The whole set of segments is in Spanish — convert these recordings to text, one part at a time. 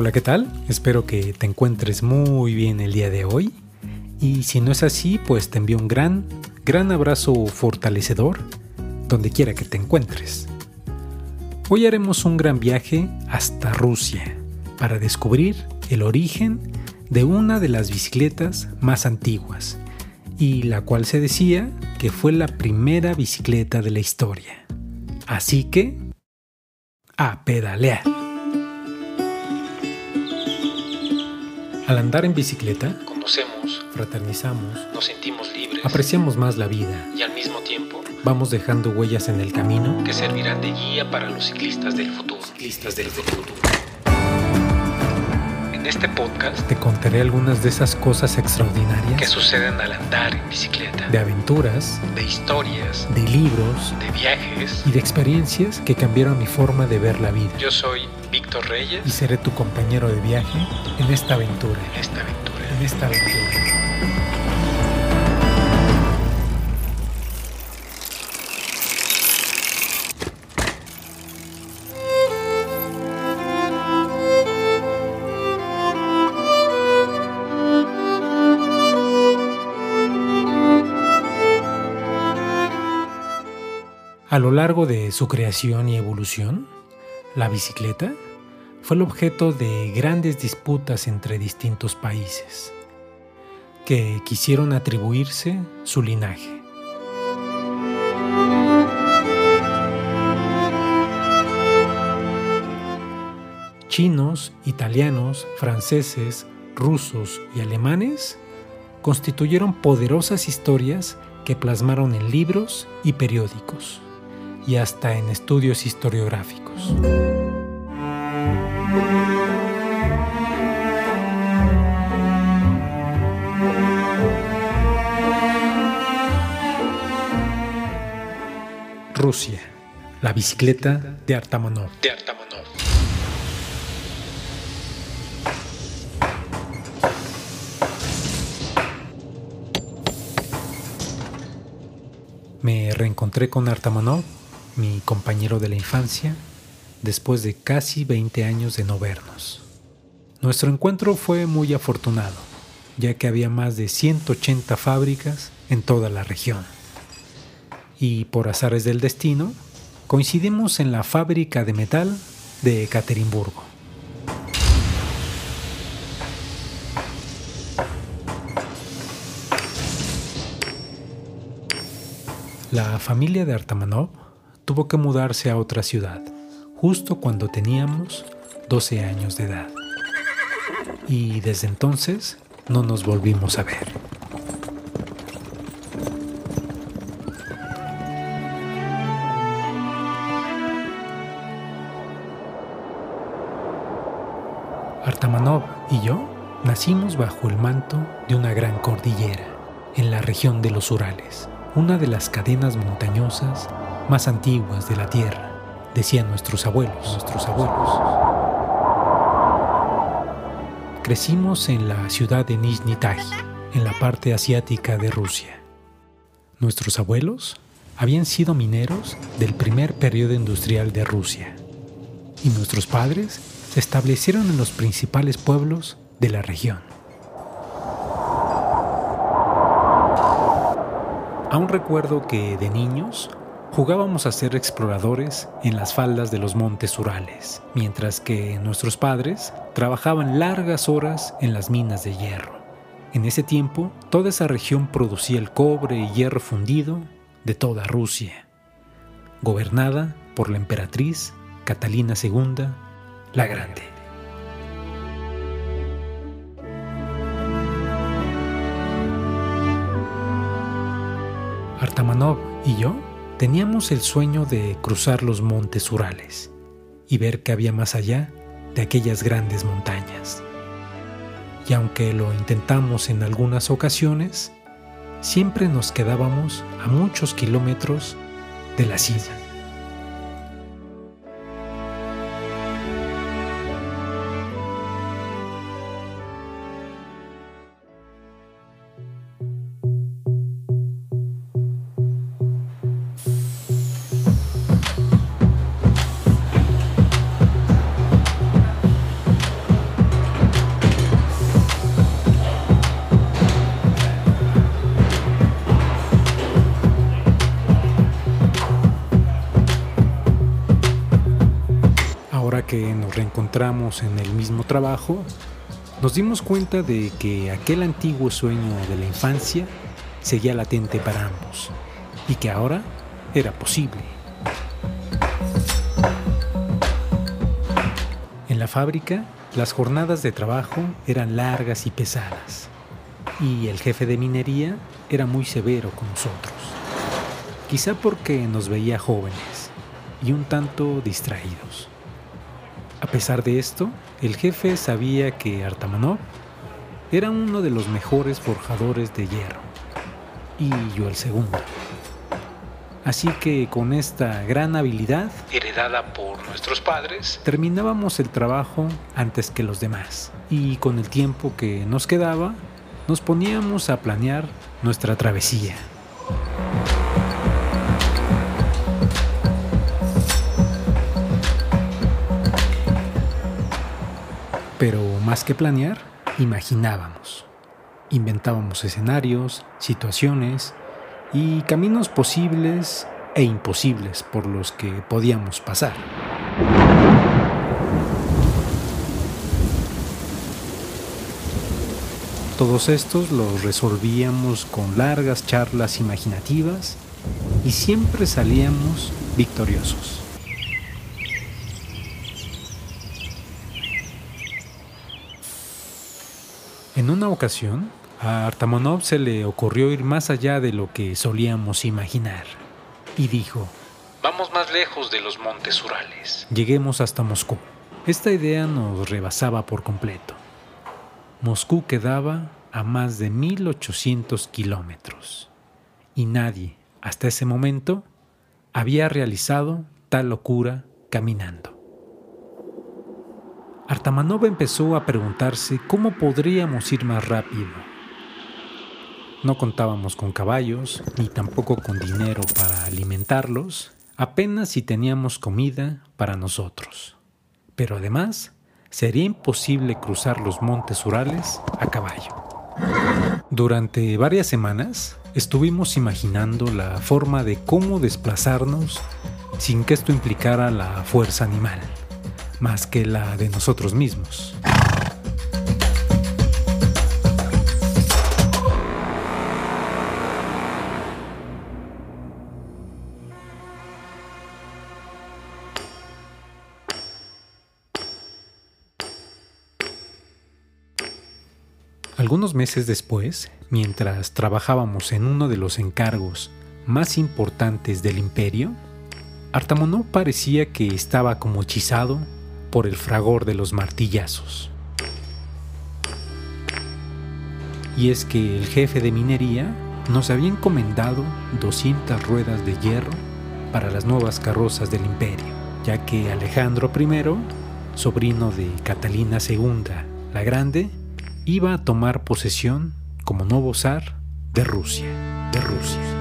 Hola, ¿qué tal? Espero que te encuentres muy bien el día de hoy. Y si no es así, pues te envío un gran, gran abrazo fortalecedor donde quiera que te encuentres. Hoy haremos un gran viaje hasta Rusia para descubrir el origen de una de las bicicletas más antiguas y la cual se decía que fue la primera bicicleta de la historia. Así que, a pedalear. Al andar en bicicleta, conocemos, fraternizamos, nos sentimos libres, apreciamos más la vida y al mismo tiempo vamos dejando huellas en el camino que servirán de guía para los ciclistas del futuro. Ciclistas del futuro. Este podcast te contaré algunas de esas cosas extraordinarias que suceden al andar en bicicleta, de aventuras, de historias, de libros, de viajes. y de experiencias que cambiaron mi forma de ver la vida. Yo soy Víctor Reyes. Y seré tu compañero de viaje en esta aventura, en esta aventura, en esta aventura. A lo largo de su creación y evolución, la bicicleta fue el objeto de grandes disputas entre distintos países que quisieron atribuirse su linaje. Chinos, italianos, franceses, rusos y alemanes constituyeron poderosas historias que plasmaron en libros y periódicos y hasta en estudios historiográficos. Rusia, la bicicleta de Artamonov. De Artamonov. Me reencontré con Artamonov mi compañero de la infancia, después de casi 20 años de no vernos. Nuestro encuentro fue muy afortunado, ya que había más de 180 fábricas en toda la región. Y por azares del destino, coincidimos en la fábrica de metal de Ekaterimburgo. La familia de Artamanov tuvo que mudarse a otra ciudad, justo cuando teníamos 12 años de edad. Y desde entonces no nos volvimos a ver. Artamanov y yo nacimos bajo el manto de una gran cordillera, en la región de los Urales, una de las cadenas montañosas más antiguas de la tierra, decían nuestros abuelos, nuestros abuelos. Crecimos en la ciudad de Nizhny Tagil, en la parte asiática de Rusia. Nuestros abuelos habían sido mineros del primer periodo industrial de Rusia y nuestros padres se establecieron en los principales pueblos de la región. Aún recuerdo que de niños Jugábamos a ser exploradores en las faldas de los montes Urales, mientras que nuestros padres trabajaban largas horas en las minas de hierro. En ese tiempo, toda esa región producía el cobre y hierro fundido de toda Rusia, gobernada por la emperatriz Catalina II la Grande. Artamanov y yo Teníamos el sueño de cruzar los montes Urales y ver qué había más allá de aquellas grandes montañas. Y aunque lo intentamos en algunas ocasiones, siempre nos quedábamos a muchos kilómetros de la silla. Que nos reencontramos en el mismo trabajo, nos dimos cuenta de que aquel antiguo sueño de la infancia seguía latente para ambos y que ahora era posible. En la fábrica, las jornadas de trabajo eran largas y pesadas y el jefe de minería era muy severo con nosotros, quizá porque nos veía jóvenes y un tanto distraídos. A pesar de esto, el jefe sabía que Artamanov era uno de los mejores forjadores de hierro y yo el segundo. Así que con esta gran habilidad, heredada por nuestros padres, terminábamos el trabajo antes que los demás. Y con el tiempo que nos quedaba, nos poníamos a planear nuestra travesía. Pero más que planear, imaginábamos. Inventábamos escenarios, situaciones y caminos posibles e imposibles por los que podíamos pasar. Todos estos los resolvíamos con largas charlas imaginativas y siempre salíamos victoriosos. En una ocasión, a Artamonov se le ocurrió ir más allá de lo que solíamos imaginar y dijo, Vamos más lejos de los montes Urales. Lleguemos hasta Moscú. Esta idea nos rebasaba por completo. Moscú quedaba a más de 1800 kilómetros y nadie, hasta ese momento, había realizado tal locura caminando. Artamanov empezó a preguntarse cómo podríamos ir más rápido. No contábamos con caballos, ni tampoco con dinero para alimentarlos, apenas si teníamos comida para nosotros. Pero además, sería imposible cruzar los montes Urales a caballo. Durante varias semanas estuvimos imaginando la forma de cómo desplazarnos sin que esto implicara la fuerza animal más que la de nosotros mismos. Algunos meses después, mientras trabajábamos en uno de los encargos más importantes del imperio, Artamonó parecía que estaba como hechizado por el fragor de los martillazos. Y es que el jefe de minería nos había encomendado 200 ruedas de hierro para las nuevas carrozas del imperio, ya que Alejandro I, sobrino de Catalina II la Grande, iba a tomar posesión como nuevo zar de Rusia, de Rusia.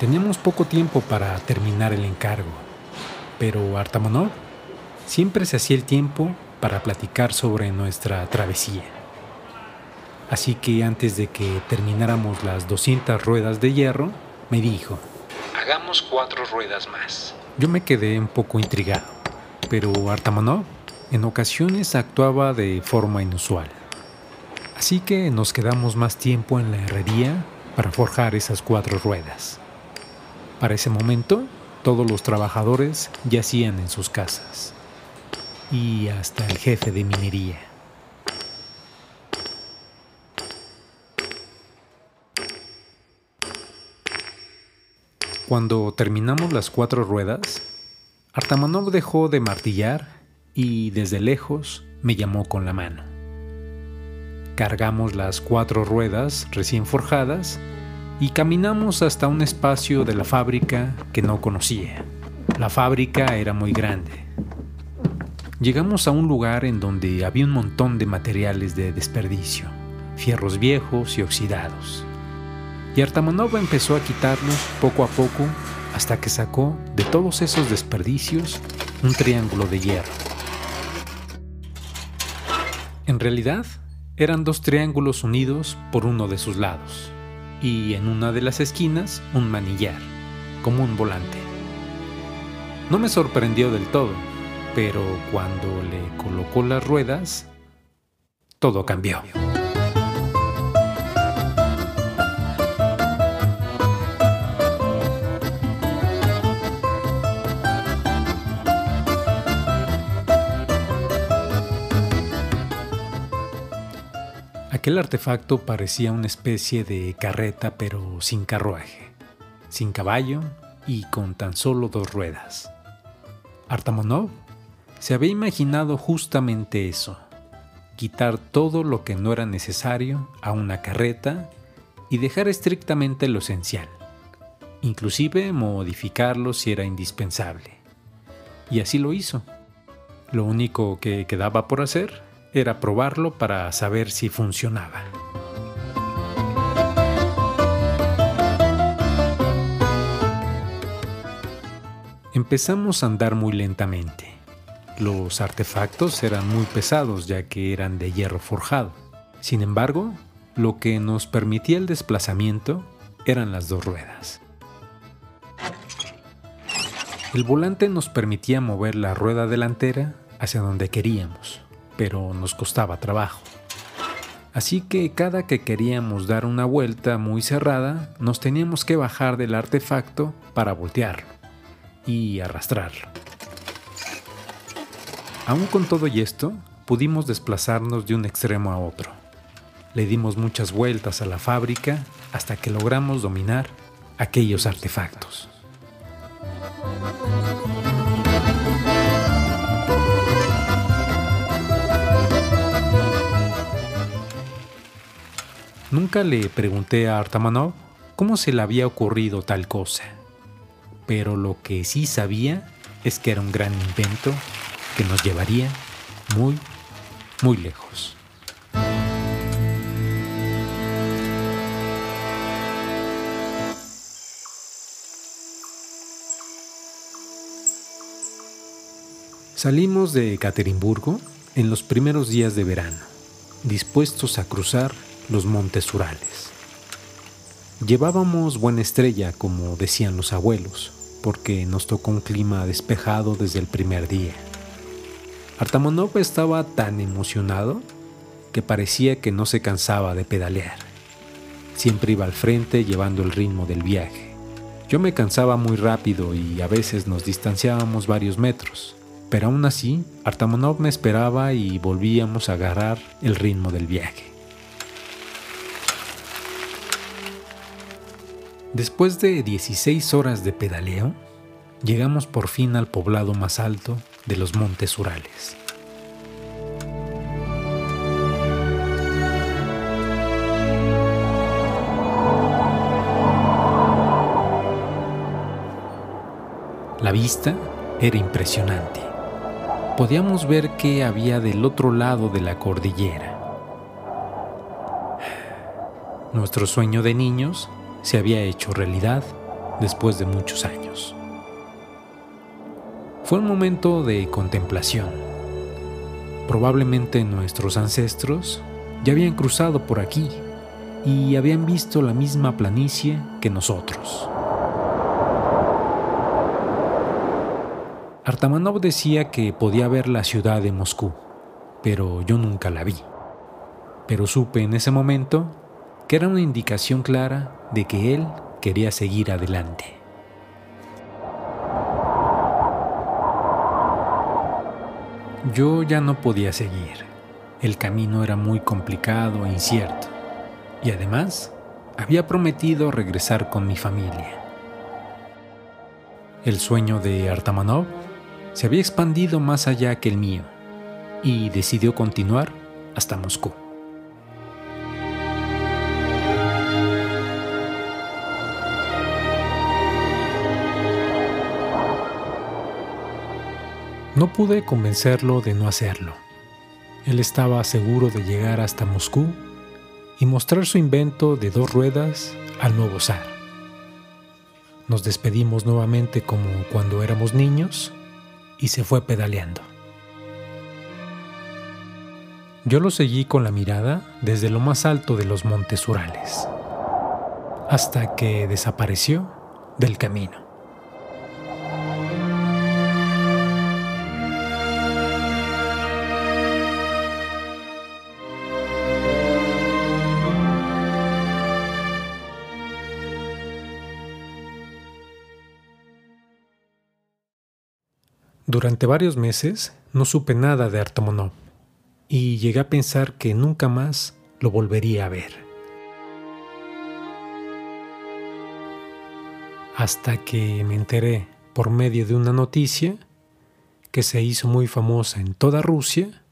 Teníamos poco tiempo para terminar el encargo, pero Artamonov siempre se hacía el tiempo para platicar sobre nuestra travesía. Así que antes de que termináramos las 200 ruedas de hierro, me dijo, Hagamos cuatro ruedas más. Yo me quedé un poco intrigado, pero Artamonov en ocasiones actuaba de forma inusual. Así que nos quedamos más tiempo en la herrería para forjar esas cuatro ruedas. Para ese momento, todos los trabajadores yacían en sus casas y hasta el jefe de minería. Cuando terminamos las cuatro ruedas, Artamanov dejó de martillar y desde lejos me llamó con la mano. Cargamos las cuatro ruedas recién forjadas y caminamos hasta un espacio de la fábrica que no conocía. La fábrica era muy grande. Llegamos a un lugar en donde había un montón de materiales de desperdicio, fierros viejos y oxidados. Y Artamanova empezó a quitarlos poco a poco hasta que sacó de todos esos desperdicios un triángulo de hierro. En realidad, eran dos triángulos unidos por uno de sus lados, y en una de las esquinas un manillar, como un volante. No me sorprendió del todo, pero cuando le colocó las ruedas, todo cambió. Aquel artefacto parecía una especie de carreta pero sin carruaje, sin caballo y con tan solo dos ruedas. Artamonov se había imaginado justamente eso, quitar todo lo que no era necesario a una carreta y dejar estrictamente lo esencial, inclusive modificarlo si era indispensable. Y así lo hizo. Lo único que quedaba por hacer era probarlo para saber si funcionaba. Empezamos a andar muy lentamente. Los artefactos eran muy pesados ya que eran de hierro forjado. Sin embargo, lo que nos permitía el desplazamiento eran las dos ruedas. El volante nos permitía mover la rueda delantera hacia donde queríamos pero nos costaba trabajo. Así que cada que queríamos dar una vuelta muy cerrada, nos teníamos que bajar del artefacto para voltearlo y arrastrarlo. Aún con todo y esto, pudimos desplazarnos de un extremo a otro. Le dimos muchas vueltas a la fábrica hasta que logramos dominar aquellos artefactos. Nunca le pregunté a Artamanov cómo se le había ocurrido tal cosa, pero lo que sí sabía es que era un gran invento que nos llevaría muy, muy lejos. Salimos de Ekaterimburgo en los primeros días de verano, dispuestos a cruzar los montes Urales. Llevábamos buena estrella, como decían los abuelos, porque nos tocó un clima despejado desde el primer día. Artamonov estaba tan emocionado que parecía que no se cansaba de pedalear. Siempre iba al frente llevando el ritmo del viaje. Yo me cansaba muy rápido y a veces nos distanciábamos varios metros, pero aún así Artamonov me esperaba y volvíamos a agarrar el ritmo del viaje. Después de 16 horas de pedaleo, llegamos por fin al poblado más alto de los Montes Urales. La vista era impresionante. Podíamos ver qué había del otro lado de la cordillera. Nuestro sueño de niños se había hecho realidad después de muchos años. Fue un momento de contemplación. Probablemente nuestros ancestros ya habían cruzado por aquí y habían visto la misma planicie que nosotros. Artamanov decía que podía ver la ciudad de Moscú, pero yo nunca la vi. Pero supe en ese momento que era una indicación clara de que él quería seguir adelante. Yo ya no podía seguir. El camino era muy complicado e incierto. Y además, había prometido regresar con mi familia. El sueño de Artamanov se había expandido más allá que el mío y decidió continuar hasta Moscú. No pude convencerlo de no hacerlo. Él estaba seguro de llegar hasta Moscú y mostrar su invento de dos ruedas al nuevo zar. Nos despedimos nuevamente como cuando éramos niños y se fue pedaleando. Yo lo seguí con la mirada desde lo más alto de los montes Urales, hasta que desapareció del camino. Durante varios meses no supe nada de Artamonov y llegué a pensar que nunca más lo volvería a ver. Hasta que me enteré por medio de una noticia que se hizo muy famosa en toda Rusia,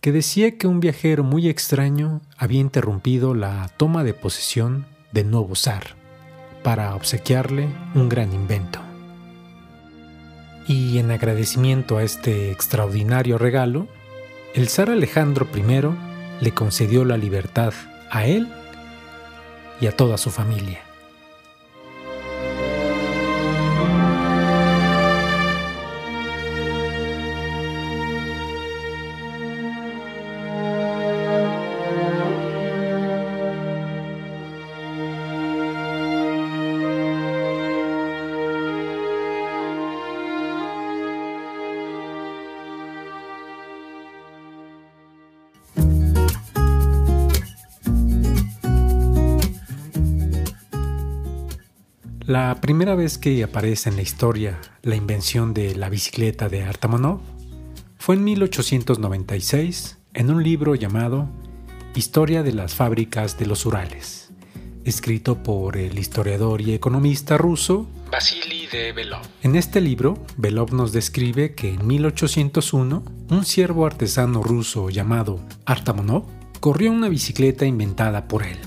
que decía que un viajero muy extraño había interrumpido la toma de posesión del nuevo zar para obsequiarle un gran invento. Y en agradecimiento a este extraordinario regalo, el zar Alejandro I le concedió la libertad a él y a toda su familia. La primera vez que aparece en la historia la invención de la bicicleta de Artamonov fue en 1896 en un libro llamado Historia de las fábricas de los Urales, escrito por el historiador y economista ruso Vasily de Belov. En este libro, Belov nos describe que en 1801 un siervo artesano ruso llamado Artamonov corrió una bicicleta inventada por él,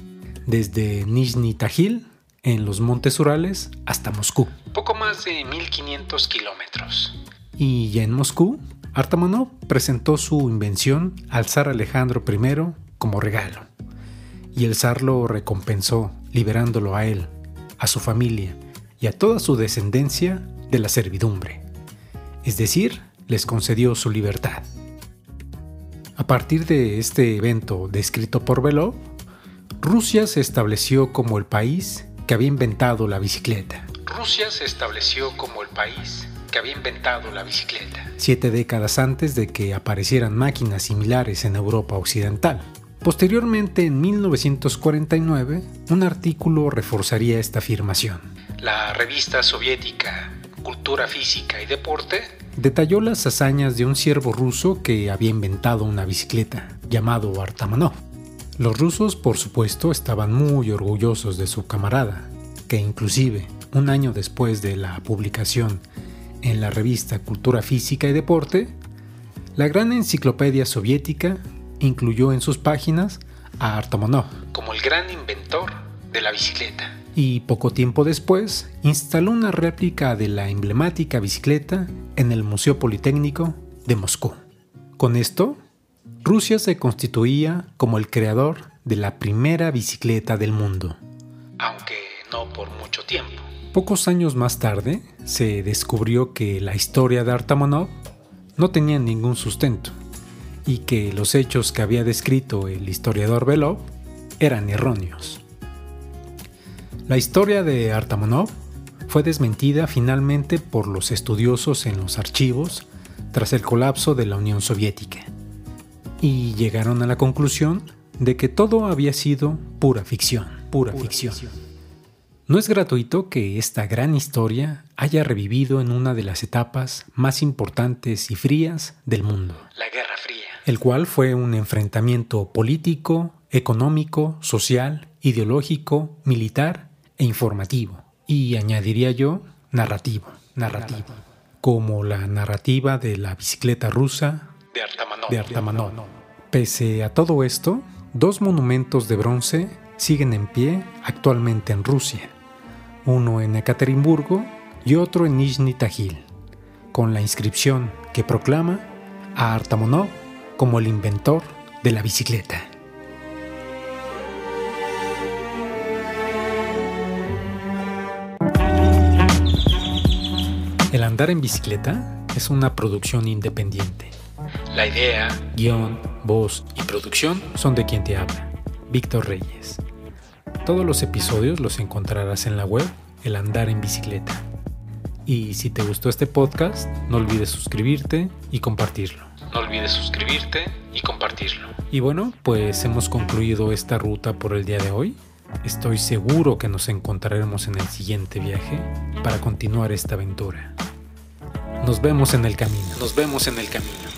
desde Nizhny Tagil en los Montes Urales hasta Moscú. Poco más de 1500 kilómetros. Y ya en Moscú, Artamonov presentó su invención al zar Alejandro I como regalo. Y el zar lo recompensó liberándolo a él, a su familia y a toda su descendencia de la servidumbre. Es decir, les concedió su libertad. A partir de este evento descrito por Belov, Rusia se estableció como el país que había inventado la bicicleta. Rusia se estableció como el país que había inventado la bicicleta. Siete décadas antes de que aparecieran máquinas similares en Europa Occidental. Posteriormente, en 1949, un artículo reforzaría esta afirmación. La revista soviética Cultura Física y Deporte detalló las hazañas de un siervo ruso que había inventado una bicicleta, llamado Artamanov. Los rusos, por supuesto, estaban muy orgullosos de su camarada, que inclusive, un año después de la publicación en la revista Cultura Física y Deporte, la gran enciclopedia soviética incluyó en sus páginas a Artamonov como el gran inventor de la bicicleta. Y poco tiempo después instaló una réplica de la emblemática bicicleta en el Museo Politécnico de Moscú. Con esto, Rusia se constituía como el creador de la primera bicicleta del mundo. Aunque no por mucho tiempo. Pocos años más tarde se descubrió que la historia de Artamonov no tenía ningún sustento y que los hechos que había descrito el historiador Belov eran erróneos. La historia de Artamonov fue desmentida finalmente por los estudiosos en los archivos tras el colapso de la Unión Soviética y llegaron a la conclusión de que todo había sido pura ficción, pura, ficción. No es gratuito que esta gran historia haya revivido en una de las etapas más importantes y frías del mundo. La Guerra Fría. El cual fue un enfrentamiento político, económico, social, ideológico, militar e informativo. Y añadiría yo, narrativo, narrativo. Como la narrativa de la bicicleta rusa de Artamanov. Pese a todo esto, dos monumentos de bronce siguen en pie actualmente en Rusia, uno en Ekaterimburgo y otro en Nizhny Tagil, con la inscripción que proclama a Artamonov como el inventor de la bicicleta. El andar en bicicleta es una producción independiente La idea, guion, voz y producción son de quien te habla, Víctor Reyes. Todos los episodios los encontrarás en la web El Andar en Bicicleta. Y si te gustó este podcast, no olvides suscribirte y compartirlo. no olvides suscribirte y compartirlo. Y bueno, pues hemos concluido esta ruta por el día de hoy. Estoy seguro que nos encontraremos en el siguiente viaje para continuar esta aventura. Nos vemos en el camino. Nos vemos en el camino.